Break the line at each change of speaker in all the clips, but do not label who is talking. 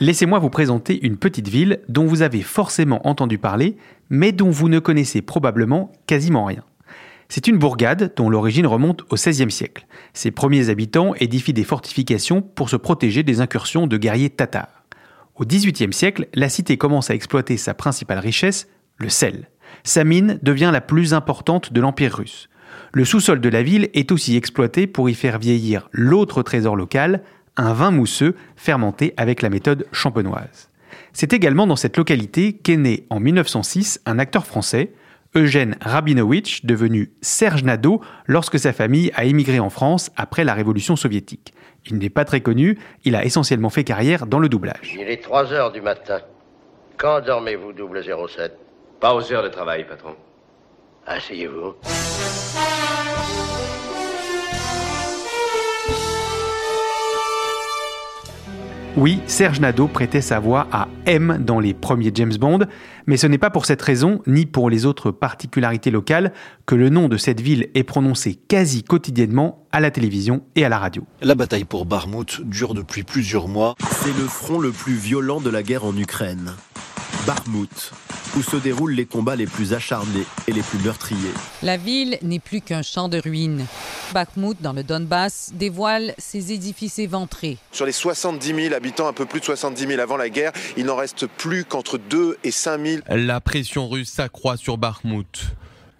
Laissez-moi vous présenter une petite ville dont vous avez forcément entendu parler, mais dont vous ne connaissez probablement quasiment rien. C'est une bourgade dont l'origine remonte au XVIe siècle. Ses premiers habitants édifient des fortifications pour se protéger des incursions de guerriers tatars. Au XVIIIe siècle, la cité commence à exploiter sa principale richesse, le sel. Sa mine devient la plus importante de l'Empire russe. Le sous-sol de la ville est aussi exploité pour y faire vieillir l'autre trésor local, un vin mousseux fermenté avec la méthode champenoise. C'est également dans cette localité qu'est né en 1906 un acteur français, Eugène Rabinovitch, devenu Serge Nadeau lorsque sa famille a émigré en France après la Révolution soviétique. Il n'est pas très connu, il a essentiellement fait carrière dans le doublage.
Il est 3 heures du matin. Quand dormez-vous, double 07
Pas aux heures de travail, patron.
Asseyez-vous.
Oui, Serge Nadeau prêtait sa voix à M dans les premiers James Bond, mais ce n'est pas pour cette raison, ni pour les autres particularités locales, que le nom de cette ville est prononcé quasi quotidiennement à la télévision et à la radio.
La bataille pour Barmout dure depuis plusieurs mois.
C'est le front le plus violent de la guerre en Ukraine. Barmout, où se déroulent les combats les plus acharnés et les plus meurtriers.
La ville n'est plus qu'un champ de ruines. Bakhmut, dans le Donbass, dévoile ses édifices éventrés.
Sur les 70 000 habitants, un peu plus de 70 000 avant la guerre, il n'en reste plus qu'entre 2 et 5 000.
La pression russe s'accroît sur Bakhmut.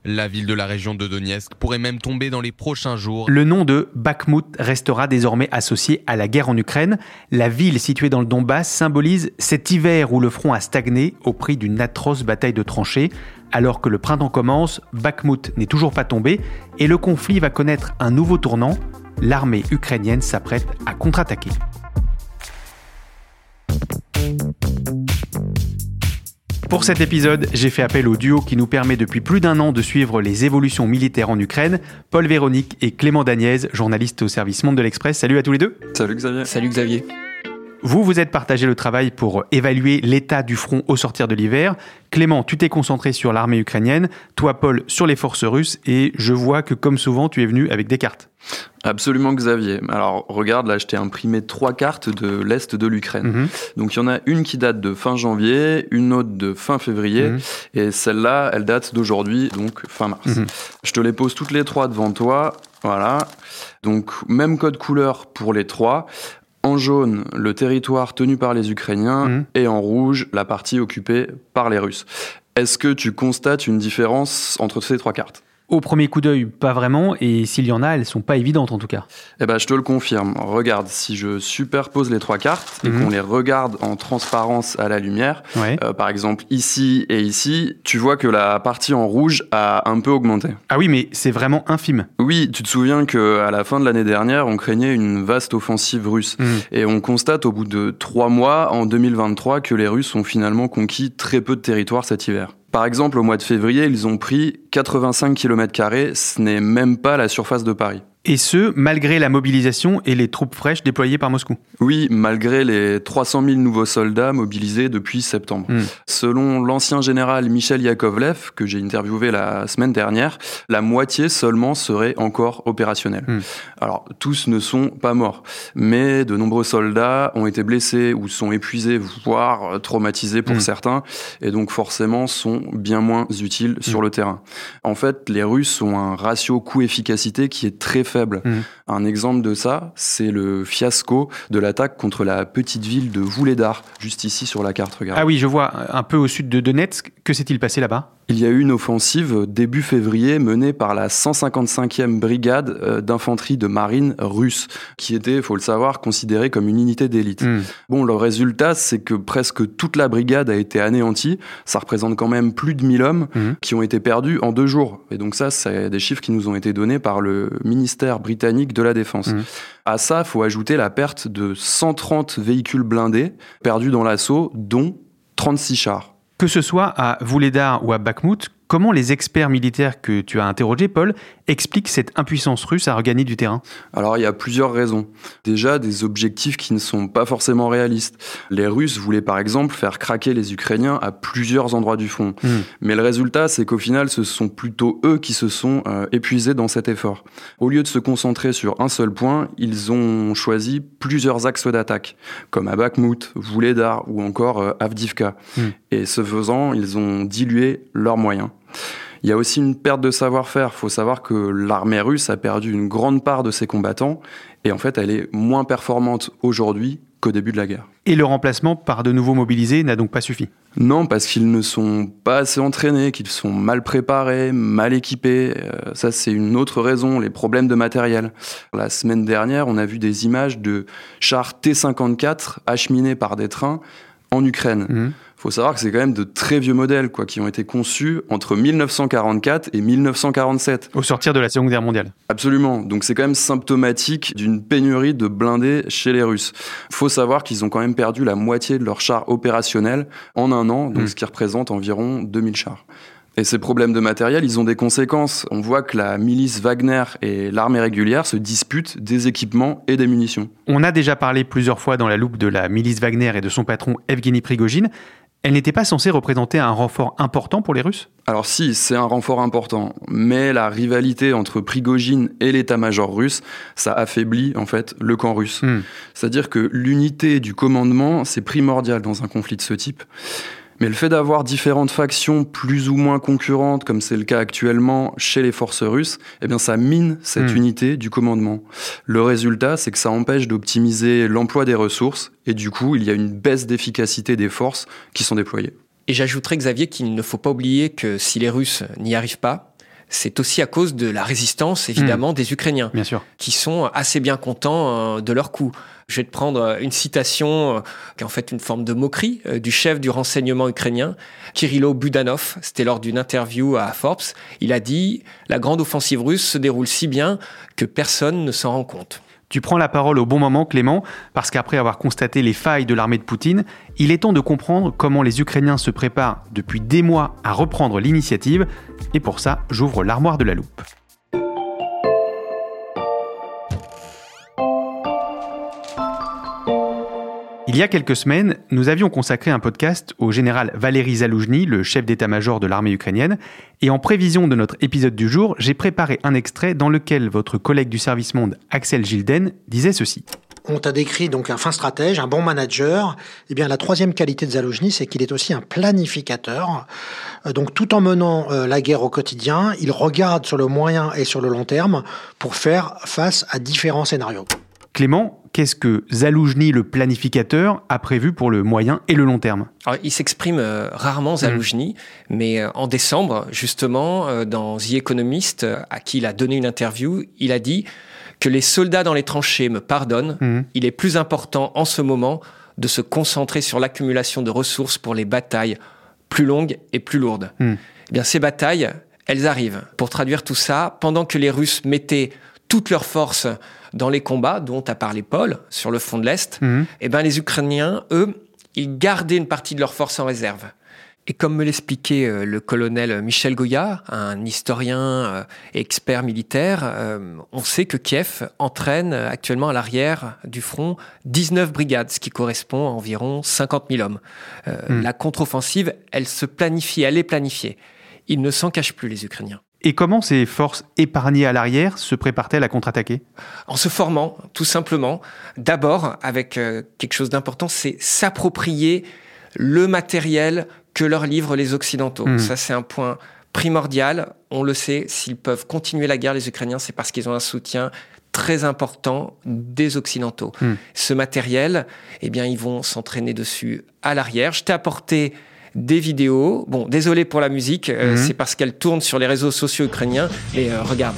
La ville de la région de Donetsk pourrait même tomber dans les prochains jours.
Le nom de Bakhmut restera désormais associé à la guerre en Ukraine. La ville située dans le Donbass symbolise cet hiver où le front a stagné au prix d'une atroce bataille de tranchées. Alors que le printemps commence, Bakhmut n'est toujours pas tombé et le conflit va connaître un nouveau tournant. L'armée ukrainienne s'apprête à contre-attaquer. Pour cet épisode, j'ai fait appel au duo qui nous permet depuis plus d'un an de suivre les évolutions militaires en Ukraine, Paul Véronique et Clément Dagnès, journalistes au service Monde de l'Express. Salut à tous les deux.
Salut Xavier.
Salut Xavier.
Vous vous êtes partagé le travail pour évaluer l'état du front au sortir de l'hiver. Clément, tu t'es concentré sur l'armée ukrainienne, toi Paul sur les forces russes, et je vois que comme souvent tu es venu avec des cartes.
Absolument Xavier. Alors regarde, là je t'ai imprimé trois cartes de l'Est de l'Ukraine.
Mhm.
Donc il y en a une qui date de fin janvier, une autre de fin février,
Mhm.
et celle-là, elle date d'aujourd'hui, donc fin mars.
Mhm.
Je te les pose toutes les trois devant toi. Voilà. Donc même code couleur pour les trois. En jaune, le territoire tenu par les Ukrainiens,
Mhm.
et en rouge, la partie occupée par les Russes. Est-ce que tu constates une différence entre ces trois cartes?
Au premier coup d'œil, pas vraiment, et s'il y en a, elles sont pas évidentes en tout cas.
Eh ben, je te le confirme. Regarde, si je superpose les trois cartes et
Mhm.
qu'on les regarde en transparence à la lumière,
Ouais.
euh, par exemple ici et ici, tu vois que la partie en rouge a un peu augmenté.
Ah oui, mais c'est vraiment infime.
Oui, tu te souviens que à la fin de l'année dernière, on craignait une vaste offensive russe.
Mhm.
Et on constate au bout de trois mois, en 2023, que les Russes ont finalement conquis très peu de territoire cet hiver. Par exemple, au mois de février, ils ont pris 85 km, ce n'est même pas la surface de Paris.
Et ce, malgré la mobilisation et les troupes fraîches déployées par Moscou.
Oui, malgré les 300 000 nouveaux soldats mobilisés depuis septembre.
Hmm.
Selon l'ancien général Michel Yakovlev, que j'ai interviewé la semaine dernière, la moitié seulement serait encore opérationnelle.
Hmm.
Alors, tous ne sont pas morts, mais de nombreux soldats ont été blessés ou sont épuisés, voire traumatisés pour
Hmm.
certains, et donc forcément sont bien moins utiles sur le terrain. En fait, les Russes ont un ratio coût-efficacité qui est très faible.
Hmm.
Un exemple de ça, c'est le fiasco de l'attaque contre la petite ville de Vuhledar, juste ici sur la carte, regarde.
Ah oui, je vois, un peu au sud de Donetsk. Que s'est-il passé là-bas?
Il y a eu une offensive début février menée par la 155e brigade euh, d'infanterie de marine russe, qui était, faut le savoir, considérée comme une unité d'élite.
Hmm.
Bon, le résultat, c'est que presque toute la brigade a été anéantie. Ça représente quand même plus de 1000 hommes
Mhm.
qui ont été perdus en deux jours. Et donc ça, c'est des chiffres qui nous ont été donnés par le ministère britannique de la Défense.
Mhm.
À ça, il faut ajouter la perte de 130 véhicules blindés perdus dans l'assaut, dont 36 chars.
Que ce soit à Vuhledar ou à Bakhmut, comment les experts militaires que tu as interrogés, Paul, expliquent cette impuissance russe à regagner du terrain?
Alors il y a plusieurs raisons. Déjà des objectifs qui ne sont pas forcément réalistes. Les Russes voulaient par exemple faire craquer les Ukrainiens à plusieurs endroits du front.
Hmm.
Mais le résultat c'est qu'au final ce sont plutôt eux qui se sont euh, épuisés dans cet effort. Au lieu de se concentrer sur un seul point, ils ont choisi plusieurs axes d'attaque, comme à Bakhmut, Vuhledar ou encore euh, Avdivka.
Hmm.
Et ce faisant, ils ont dilué leurs moyens. Il y a aussi une perte de savoir-faire. Il faut savoir que l'armée russe a perdu une grande part de ses combattants et en fait, elle est moins performante aujourd'hui qu'au début de la guerre.
Et le remplacement par de nouveaux mobilisés n'a donc pas suffi
Non, parce qu'ils ne sont pas assez entraînés, qu'ils sont mal préparés, mal équipés. Euh, ça, c'est une autre raison, les problèmes de matériel. La semaine dernière, on a vu des images de chars T-54 acheminés par des trains en Ukraine.
Mhm.
Faut savoir que c'est quand même de très vieux modèles, quoi, qui ont été conçus entre 1944 et 1947.
Au sortir de la Seconde Guerre mondiale.
Absolument. Donc c'est quand même symptomatique d'une pénurie de blindés chez les Russes. Faut savoir qu'ils ont quand même perdu la moitié de leurs chars opérationnels en un an, donc
Mm.
ce qui représente environ 2000 chars. Et ces problèmes de matériel, ils ont des conséquences. On voit que la milice Wagner et l'armée régulière se disputent des équipements et des munitions.
On a déjà parlé plusieurs fois dans la loupe de la milice Wagner et de son patron Evgeny Prigogine. Elle n'était pas censée représenter un renfort important pour les Russes?
Alors si, c'est un renfort important, mais la rivalité entre Prigogine et l'état-major russe, ça affaiblit en fait le camp russe.
Hmm.
C'est-à-dire que l'unité du commandement, c'est primordial dans un conflit de ce type. Mais le fait d'avoir différentes factions plus ou moins concurrentes, comme c'est le cas actuellement chez les forces russes, eh bien ça mine cette
Hmm.
unité du commandement. Le résultat, c'est que ça empêche d'optimiser l'emploi des ressources, et du coup, il y a une baisse d'efficacité des forces qui sont déployées.
Et j'ajouterais, Xavier, qu'il ne faut pas oublier que si les Russes n'y arrivent pas, c'est aussi à cause de la résistance, évidemment, des Ukrainiens,
Bien sûr.
qui sont assez bien contents euh, de leur coup. Je vais te prendre euh, une citation euh, qui est en fait une forme de moquerie du chef du renseignement ukrainien, Kirilo Budanov. C'était lors d'une interview à Forbes. Il a dit « La grande offensive russe se déroule si bien que personne ne s'en rend compte ».
Tu prends la parole au bon moment, Clément, parce qu'après avoir constaté les failles de l'armée de Poutine, il est temps de comprendre comment les Ukrainiens se préparent depuis des mois à reprendre l'initiative. Et pour ça, j'ouvre l'armoire de la loupe. Il y a quelques semaines, nous avions consacré un podcast au général Valéry Zaloujny, le chef d'état-major de l'armée ukrainienne, et en prévision de notre épisode du jour, j'ai préparé un extrait dans lequel votre collègue du service monde, Axel Gilden, disait ceci.
On t'a décrit donc un fin stratège, un bon manager. Eh bien, la troisième qualité de Zaloujny, c'est qu'il est aussi un planificateur. Euh, Donc, tout en menant euh, la guerre au quotidien, il regarde sur le moyen et sur le long terme pour faire face à différents scénarios.
Clément, qu'est-ce que Zaloujny, le planificateur, a prévu pour le moyen et le long terme?
Alors, il s'exprime euh, rarement, Zaloujny, mais euh, en décembre, justement, euh, dans The Economist, à qui il a donné une interview, il a dit que les soldats dans les tranchées me pardonnent.
Mhm.
Il est plus important en ce moment de se concentrer sur l'accumulation de ressources pour les batailles plus longues et plus lourdes.
Mhm.
Eh bien, ces batailles, elles arrivent. Pour traduire tout ça, pendant que les Russes mettaient toutes leurs forces dans les combats dont a parlé Paul sur le front de l'Est,
Mhm.
eh ben, les Ukrainiens, eux, ils gardaient une partie de leurs forces en réserve. Et comme me l'expliquait euh, le colonel Michel Goya, un historien euh, expert militaire, euh, on sait que Kiev entraîne actuellement à l'arrière du front 19 brigades, ce qui correspond à environ 50 000 hommes.
Hmm.
La contre-offensive, elle se planifie, elle est planifiée. Ils ne s'en cachent plus, les Ukrainiens.
Et comment ces forces épargnées à l'arrière se préparent-elles à contre-attaquer?
En se formant, tout simplement. D'abord, avec quelque chose d'important, c'est s'approprier le matériel que leur livrent les Occidentaux.
Mmh.
Ça, c'est un point primordial. On le sait, s'ils peuvent continuer la guerre, les Ukrainiens, c'est parce qu'ils ont un soutien très important des Occidentaux.
Mmh.
Ce matériel, eh bien, ils vont s'entraîner dessus à l'arrière. Je t'ai apporté des vidéos. Bon, désolé pour la musique, euh,
Mmh.
c'est parce qu'elle tourne sur les réseaux sociaux ukrainiens. Mais euh, regarde.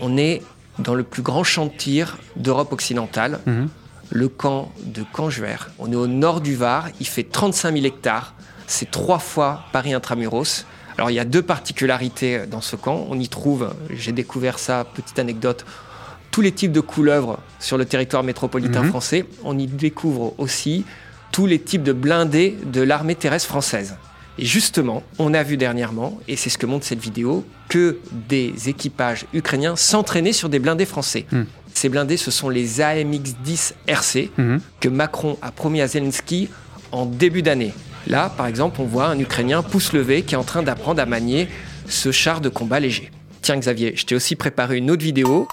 On est dans le plus grand champ de tir d'Europe occidentale
Mmh.
le camp de Canjuer. On est au nord du Var, il fait 35 000 hectares, c'est trois fois Paris intramuros. Alors il y a deux particularités dans ce camp. On y trouve, j'ai découvert ça, petite anecdote, tous les types de couleuvres sur le territoire métropolitain
Mhm.
français. On y découvre aussi tous les types de blindés de l'armée terrestre française. Et justement, on a vu dernièrement, et c'est ce que montre cette vidéo, que des équipages ukrainiens s'entraînaient sur des blindés français.
Mhm.
Ces blindés, ce sont les AMX-10 RC
Mhm.
que Macron a promis à Zelensky en début d'année. Là, par exemple, on voit un Ukrainien pouce levé qui est en train d'apprendre à manier ce char de combat léger. Tiens Xavier, je t'ai aussi préparé une autre vidéo.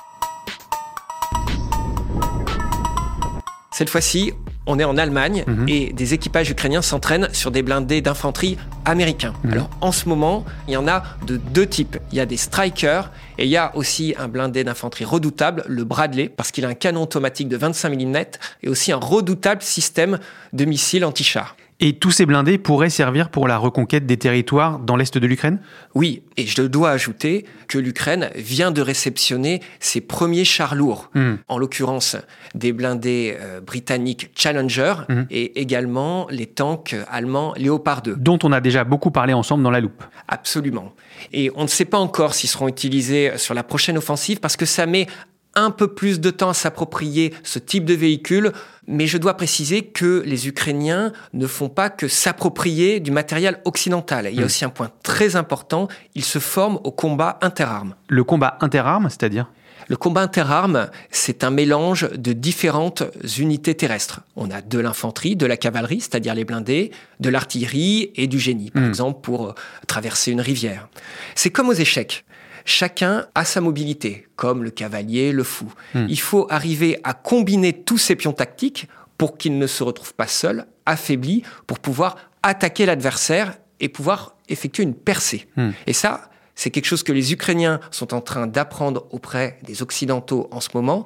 Cette fois-ci, on est en Allemagne
Mhm.
et des équipages ukrainiens s'entraînent sur des blindés d'infanterie américains.
Mhm.
Alors en ce moment, il y en a de deux types. Il y a des Strikers et il y a aussi un blindé d'infanterie redoutable, le Bradley, parce qu'il a un canon automatique de 25 mm et aussi un redoutable système de missiles anti-chars.
Et tous ces blindés pourraient servir pour la reconquête des territoires dans l'est de l'Ukraine?
Oui, et je dois ajouter que l'Ukraine vient de réceptionner ses premiers chars lourds,
Hmm.
en l'occurrence des blindés euh, britanniques Challenger
Mhm.
et également les tanks allemands Léopard 2.
Dont on a déjà beaucoup parlé ensemble dans la loupe.
Absolument. Et on ne sait pas encore s'ils seront utilisés sur la prochaine offensive parce que ça met un peu plus de temps à s'approprier ce type de véhicule, mais je dois préciser que les Ukrainiens ne font pas que s'approprier du matériel occidental. Il y a
Mm.
aussi un point très important, ils se forment au combat interarmes.
Le combat interarmes, c'est-à-dire?
Le combat interarmes, c'est un mélange de différentes unités terrestres. On a de l'infanterie, de la cavalerie, c'est-à-dire les blindés, de l'artillerie et du génie, par
Mm.
exemple pour traverser une rivière. C'est comme aux échecs. Chacun a sa mobilité, comme le cavalier, le fou.
Mm.
Il faut arriver à combiner tous ces pions tactiques pour qu'ils ne se retrouvent pas seuls, affaiblis, pour pouvoir attaquer l'adversaire et pouvoir effectuer une percée.
Hmm.
Et ça, c'est quelque chose que les Ukrainiens sont en train d'apprendre auprès des Occidentaux en ce moment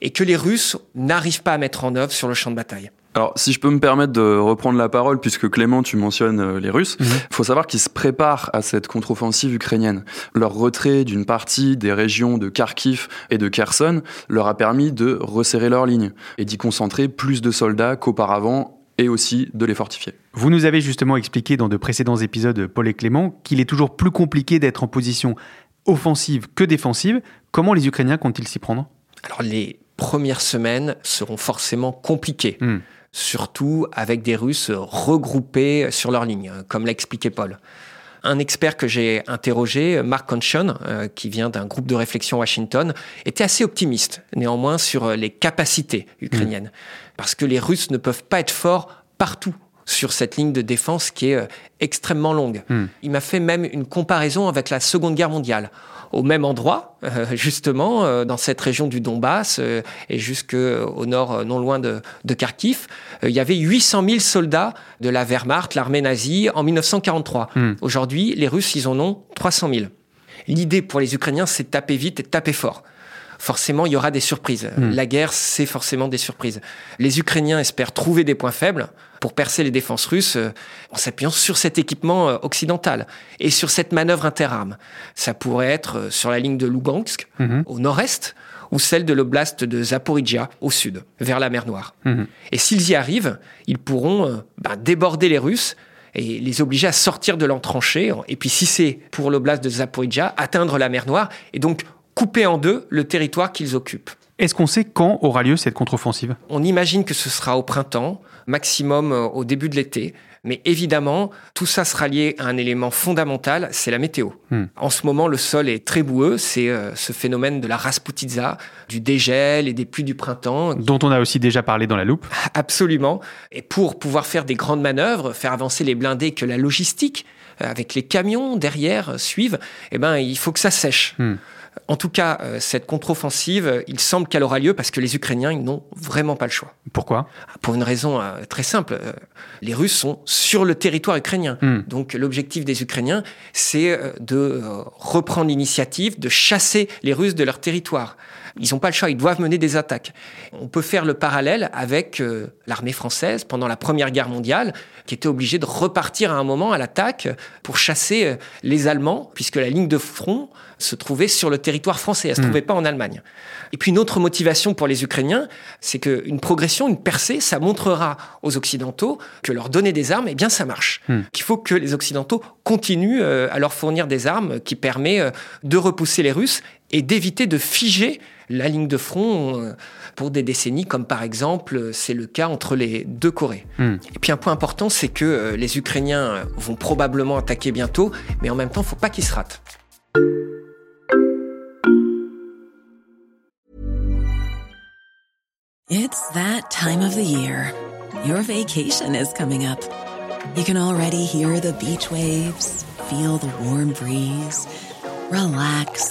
et que les Russes n'arrivent pas à mettre en œuvre sur le champ de bataille.
Alors, si je peux me permettre de reprendre la parole, puisque Clément, tu mentionnes euh, les Russes, il
Mhm.
faut savoir qu'ils se préparent à cette contre-offensive ukrainienne. Leur retrait d'une partie des régions de Kharkiv et de Kherson leur a permis de resserrer leurs lignes et d'y concentrer plus de soldats qu'auparavant et aussi de les fortifier.
Vous nous avez justement expliqué dans de précédents épisodes, Paul et Clément, qu'il est toujours plus compliqué d'être en position offensive que défensive. Comment les Ukrainiens comptent-ils s'y prendre?
Alors les premières semaines seront forcément compliquées,
Hmm.
Surtout avec des Russes regroupés sur leur ligne, comme l'a expliqué Paul. Un expert que j'ai interrogé, Mark Conchon, euh, qui vient d'un groupe de réflexion Washington, était assez optimiste, néanmoins, sur les capacités ukrainiennes. Parce que les Russes ne peuvent pas être forts partout sur cette ligne de défense qui est euh, extrêmement longue.
Hmm.
Il m'a fait même une comparaison avec la Seconde Guerre mondiale. Au même endroit, euh, justement, euh, dans cette région du Donbass euh, et jusqu'au nord, non loin de, de Kharkiv, il y avait 800 000 soldats de la Wehrmacht, l'armée nazie, en 1943.
Hmm.
Aujourd'hui, les Russes, ils en ont 300 000. L'idée pour les Ukrainiens, c'est de taper vite et de taper fort. Forcément, il y aura des surprises.
Hmm.
La guerre, c'est forcément des surprises. Les Ukrainiens espèrent trouver des points faibles pour percer les défenses russes euh, en s'appuyant sur cet équipement euh, occidental et sur cette manœuvre interarmes. Ça pourrait être euh, sur la ligne de Lugansk,
Mhm.
au nord-est, ou celle de l'oblast de Zaporizhia, au sud, vers la mer Noire.
Mhm.
Et s'ils y arrivent, ils pourront ben, déborder les Russes et les obliger à sortir de l'entranchée. Et puis, si c'est pour l'oblast de Zaporizhia, atteindre la mer Noire et donc couper en deux le territoire qu'ils occupent.
Est-ce qu'on sait quand aura lieu cette contre-offensive?
On imagine que ce sera au printemps, maximum euh, au début de l'été. Mais évidemment, tout ça sera lié à un élément fondamental, c'est la météo.
Hmm.
En ce moment, le sol est très boueux, c'est euh, ce phénomène de la rasputitza, du dégel et des pluies du printemps.
Dont on a aussi déjà parlé dans la loupe.
Absolument. Et pour pouvoir faire des grandes manœuvres, faire avancer les blindés, que la logistique, euh, avec les camions derrière, suivent, eh ben, il faut que ça sèche.
Hmm.
En tout cas, euh, cette contre-offensive, euh, il semble qu'elle aura lieu parce que les Ukrainiens, ils n'ont vraiment pas le choix.
Pourquoi?
Pour une raison euh, très simple. Les Russes sont sur le territoire ukrainien.
Hmm.
Donc l'objectif des Ukrainiens, c'est de reprendre l'initiative, de chasser les Russes de leur territoire. Ils n'ont pas le choix, ils doivent mener des attaques. On peut faire le parallèle avec euh, l'armée française pendant la Première Guerre mondiale, qui était obligée de repartir à un moment à l'attaque pour chasser euh, les Allemands, puisque la ligne de front se trouvait sur le territoire français, elle ne se
Hmm.
trouvait pas en Allemagne. Et puis une autre motivation pour les Ukrainiens, c'est qu'une progression, une percée, ça montrera aux Occidentaux que leur donner des armes, eh bien ça marche.
Hmm.
Qu'il faut que les Occidentaux continuent euh, à leur fournir des armes qui permettent de repousser les Russes et d'éviter de figer la ligne de front euh, pour des décennies, comme par exemple euh, c'est le cas entre les deux Corées.
Hmm.
Et puis un point important, c'est que euh, les Ukrainiens vont probablement attaquer bientôt, mais en même temps, il ne faut pas qu'ils se ratent.
It's that time of the year. Your vacation is coming up. You can already hear the beach waves, feel the warm breeze, relax,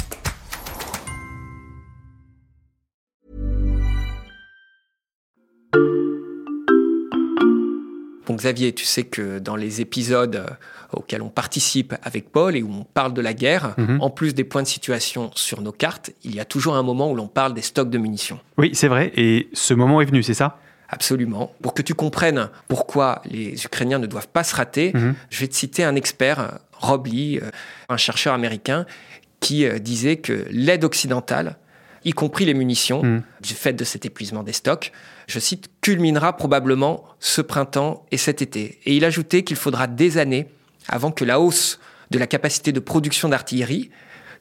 Bon, Xavier, tu sais que dans les épisodes euh, auxquels on participe avec Paul et où on parle de la guerre,
Mhm.
en plus des points de situation sur nos cartes, il y a toujours un moment où l'on parle des stocks de munitions.
Oui, c'est vrai. Et ce moment est venu, c'est ça?
Absolument. Pour que tu comprennes pourquoi les Ukrainiens ne doivent pas se rater,
Mhm.
je vais te citer un expert, Rob Lee, euh, un chercheur américain, qui euh, disait que l'aide occidentale, y compris les munitions,
Mhm.
du fait de cet épuisement des stocks, je cite, culminera probablement ce printemps et cet été. Et il ajoutait qu'il faudra des années avant que la hausse de la capacité de production d'artillerie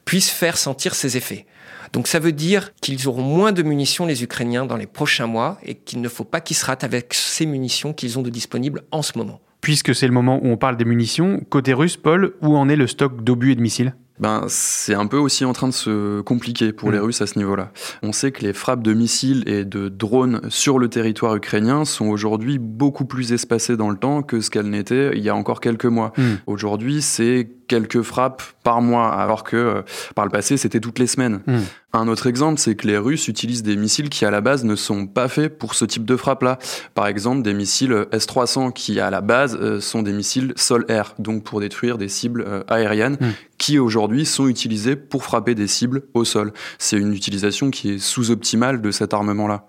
puisse faire sentir ses effets. Donc ça veut dire qu'ils auront moins de munitions, les Ukrainiens, dans les prochains mois, et qu'il ne faut pas qu'ils se ratent avec ces munitions qu'ils ont de disponibles en ce moment.
Puisque c'est le moment où on parle des munitions, côté russe, Paul, où en est le stock d'obus et de missiles?
Ben, c'est un peu aussi en train de se compliquer pour
Mm.
les Russes à ce niveau-là. On sait que les frappes de missiles et de drones sur le territoire ukrainien sont aujourd'hui beaucoup plus espacées dans le temps que ce qu'elles n'étaient il y a encore quelques mois.
Mm.
Aujourd'hui, c'est quelques frappes par mois, alors que euh, par le passé, c'était toutes les semaines.
Mm.
Un autre exemple, c'est que les Russes utilisent des missiles qui, à la base, ne sont pas faits pour ce type de frappe-là. Par exemple, des missiles S-300 qui, à la base, euh, sont des missiles sol-air, donc pour détruire des cibles euh, aériennes,
Mm.
qui aujourd'hui sont utilisés pour frapper des cibles au sol. C'est une utilisation qui est sous-optimale de cet armement-là.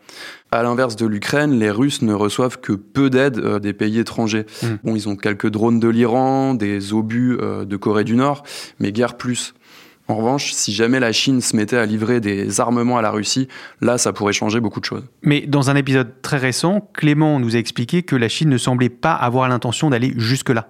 À l'inverse de l'Ukraine, les Russes ne reçoivent que peu d'aide euh, des pays étrangers.
Mm.
Bon, ils ont quelques drones de l'Iran, des obus euh, de Corée du Nord, mais guère plus. En revanche, si jamais la Chine se mettait à livrer des armements à la Russie, là, ça pourrait changer beaucoup de choses.
Mais dans un épisode très récent, Clément nous a expliqué que la Chine ne semblait pas avoir l'intention d'aller jusque-là.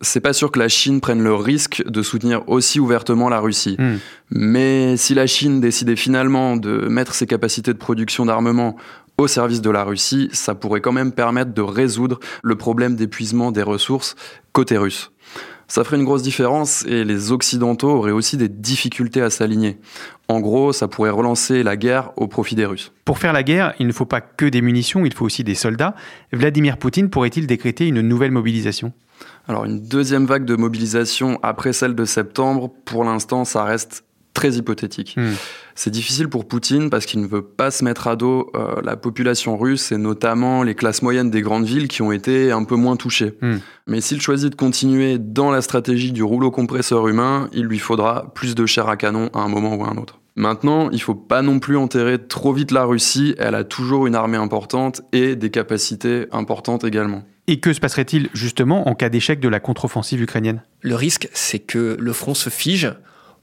C'est pas sûr que la Chine prenne le risque de soutenir aussi ouvertement la Russie.
Hmm.
Mais si la Chine décidait finalement de mettre ses capacités de production d'armement au service de la Russie, ça pourrait quand même permettre de résoudre le problème d'épuisement des ressources côté russe. Ça ferait une grosse différence et les Occidentaux auraient aussi des difficultés à s'aligner. En gros, ça pourrait relancer la guerre au profit des Russes.
Pour faire la guerre, il ne faut pas que des munitions, il faut aussi des soldats. Vladimir Poutine pourrait-il décréter une nouvelle mobilisation?
Alors une deuxième vague de mobilisation après celle de septembre, pour l'instant, ça reste très hypothétique.
Hmm.
C'est difficile pour Poutine parce qu'il ne veut pas se mettre à dos euh, la population russe et notamment les classes moyennes des grandes villes qui ont été un peu moins touchées.
Hmm.
Mais s'il choisit de continuer dans la stratégie du rouleau compresseur humain, il lui faudra plus de chair à canon à un moment ou à un autre. Maintenant, il faut pas non plus enterrer trop vite la Russie, elle a toujours une armée importante et des capacités importantes également.
Et que se passerait-il justement en cas d'échec de la contre-offensive ukrainienne?
Le risque, c'est que le front se fige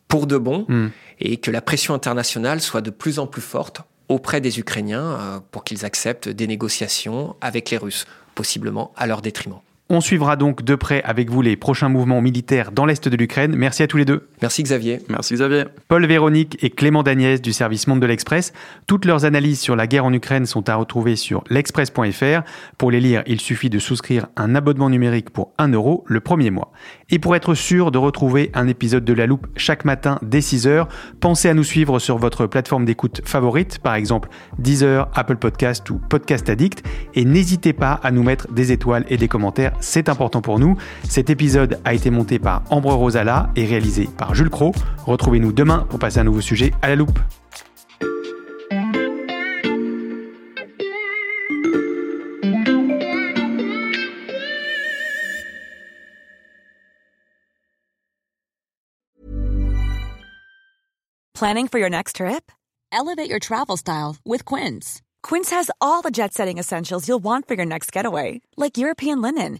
pour de bon
Hmm.
Et que la pression internationale soit de plus en plus forte auprès des Ukrainiens pour qu'ils acceptent des négociations avec les Russes, possiblement à leur détriment.
On suivra donc de près avec vous les prochains mouvements militaires dans l'Est de l'Ukraine. Merci à tous les deux.
Merci Xavier.
Merci Xavier.
Paul Véronique et Clément Dagnès du service Monde de l'Express. Toutes leurs analyses sur la guerre en Ukraine sont à retrouver sur l'express.fr. Pour les lire, il suffit de souscrire un abonnement numérique pour 1 euro le premier mois. Et pour être sûr de retrouver un épisode de La Loupe chaque matin dès 6h, pensez à nous suivre sur votre plateforme d'écoute favorite, par exemple Deezer, Apple Podcast ou Podcast Addict. Et n'hésitez pas à nous mettre des étoiles et des commentaires c'est important pour nous. Cet épisode a été monté par Ambre Rosala et réalisé par Jules Cro. Retrouvez-nous demain pour passer un nouveau sujet à la loupe.
Planning for your next trip? Elevate your travel style with Quince. Quince has all the jet setting essentials you'll want for your next getaway, like European linen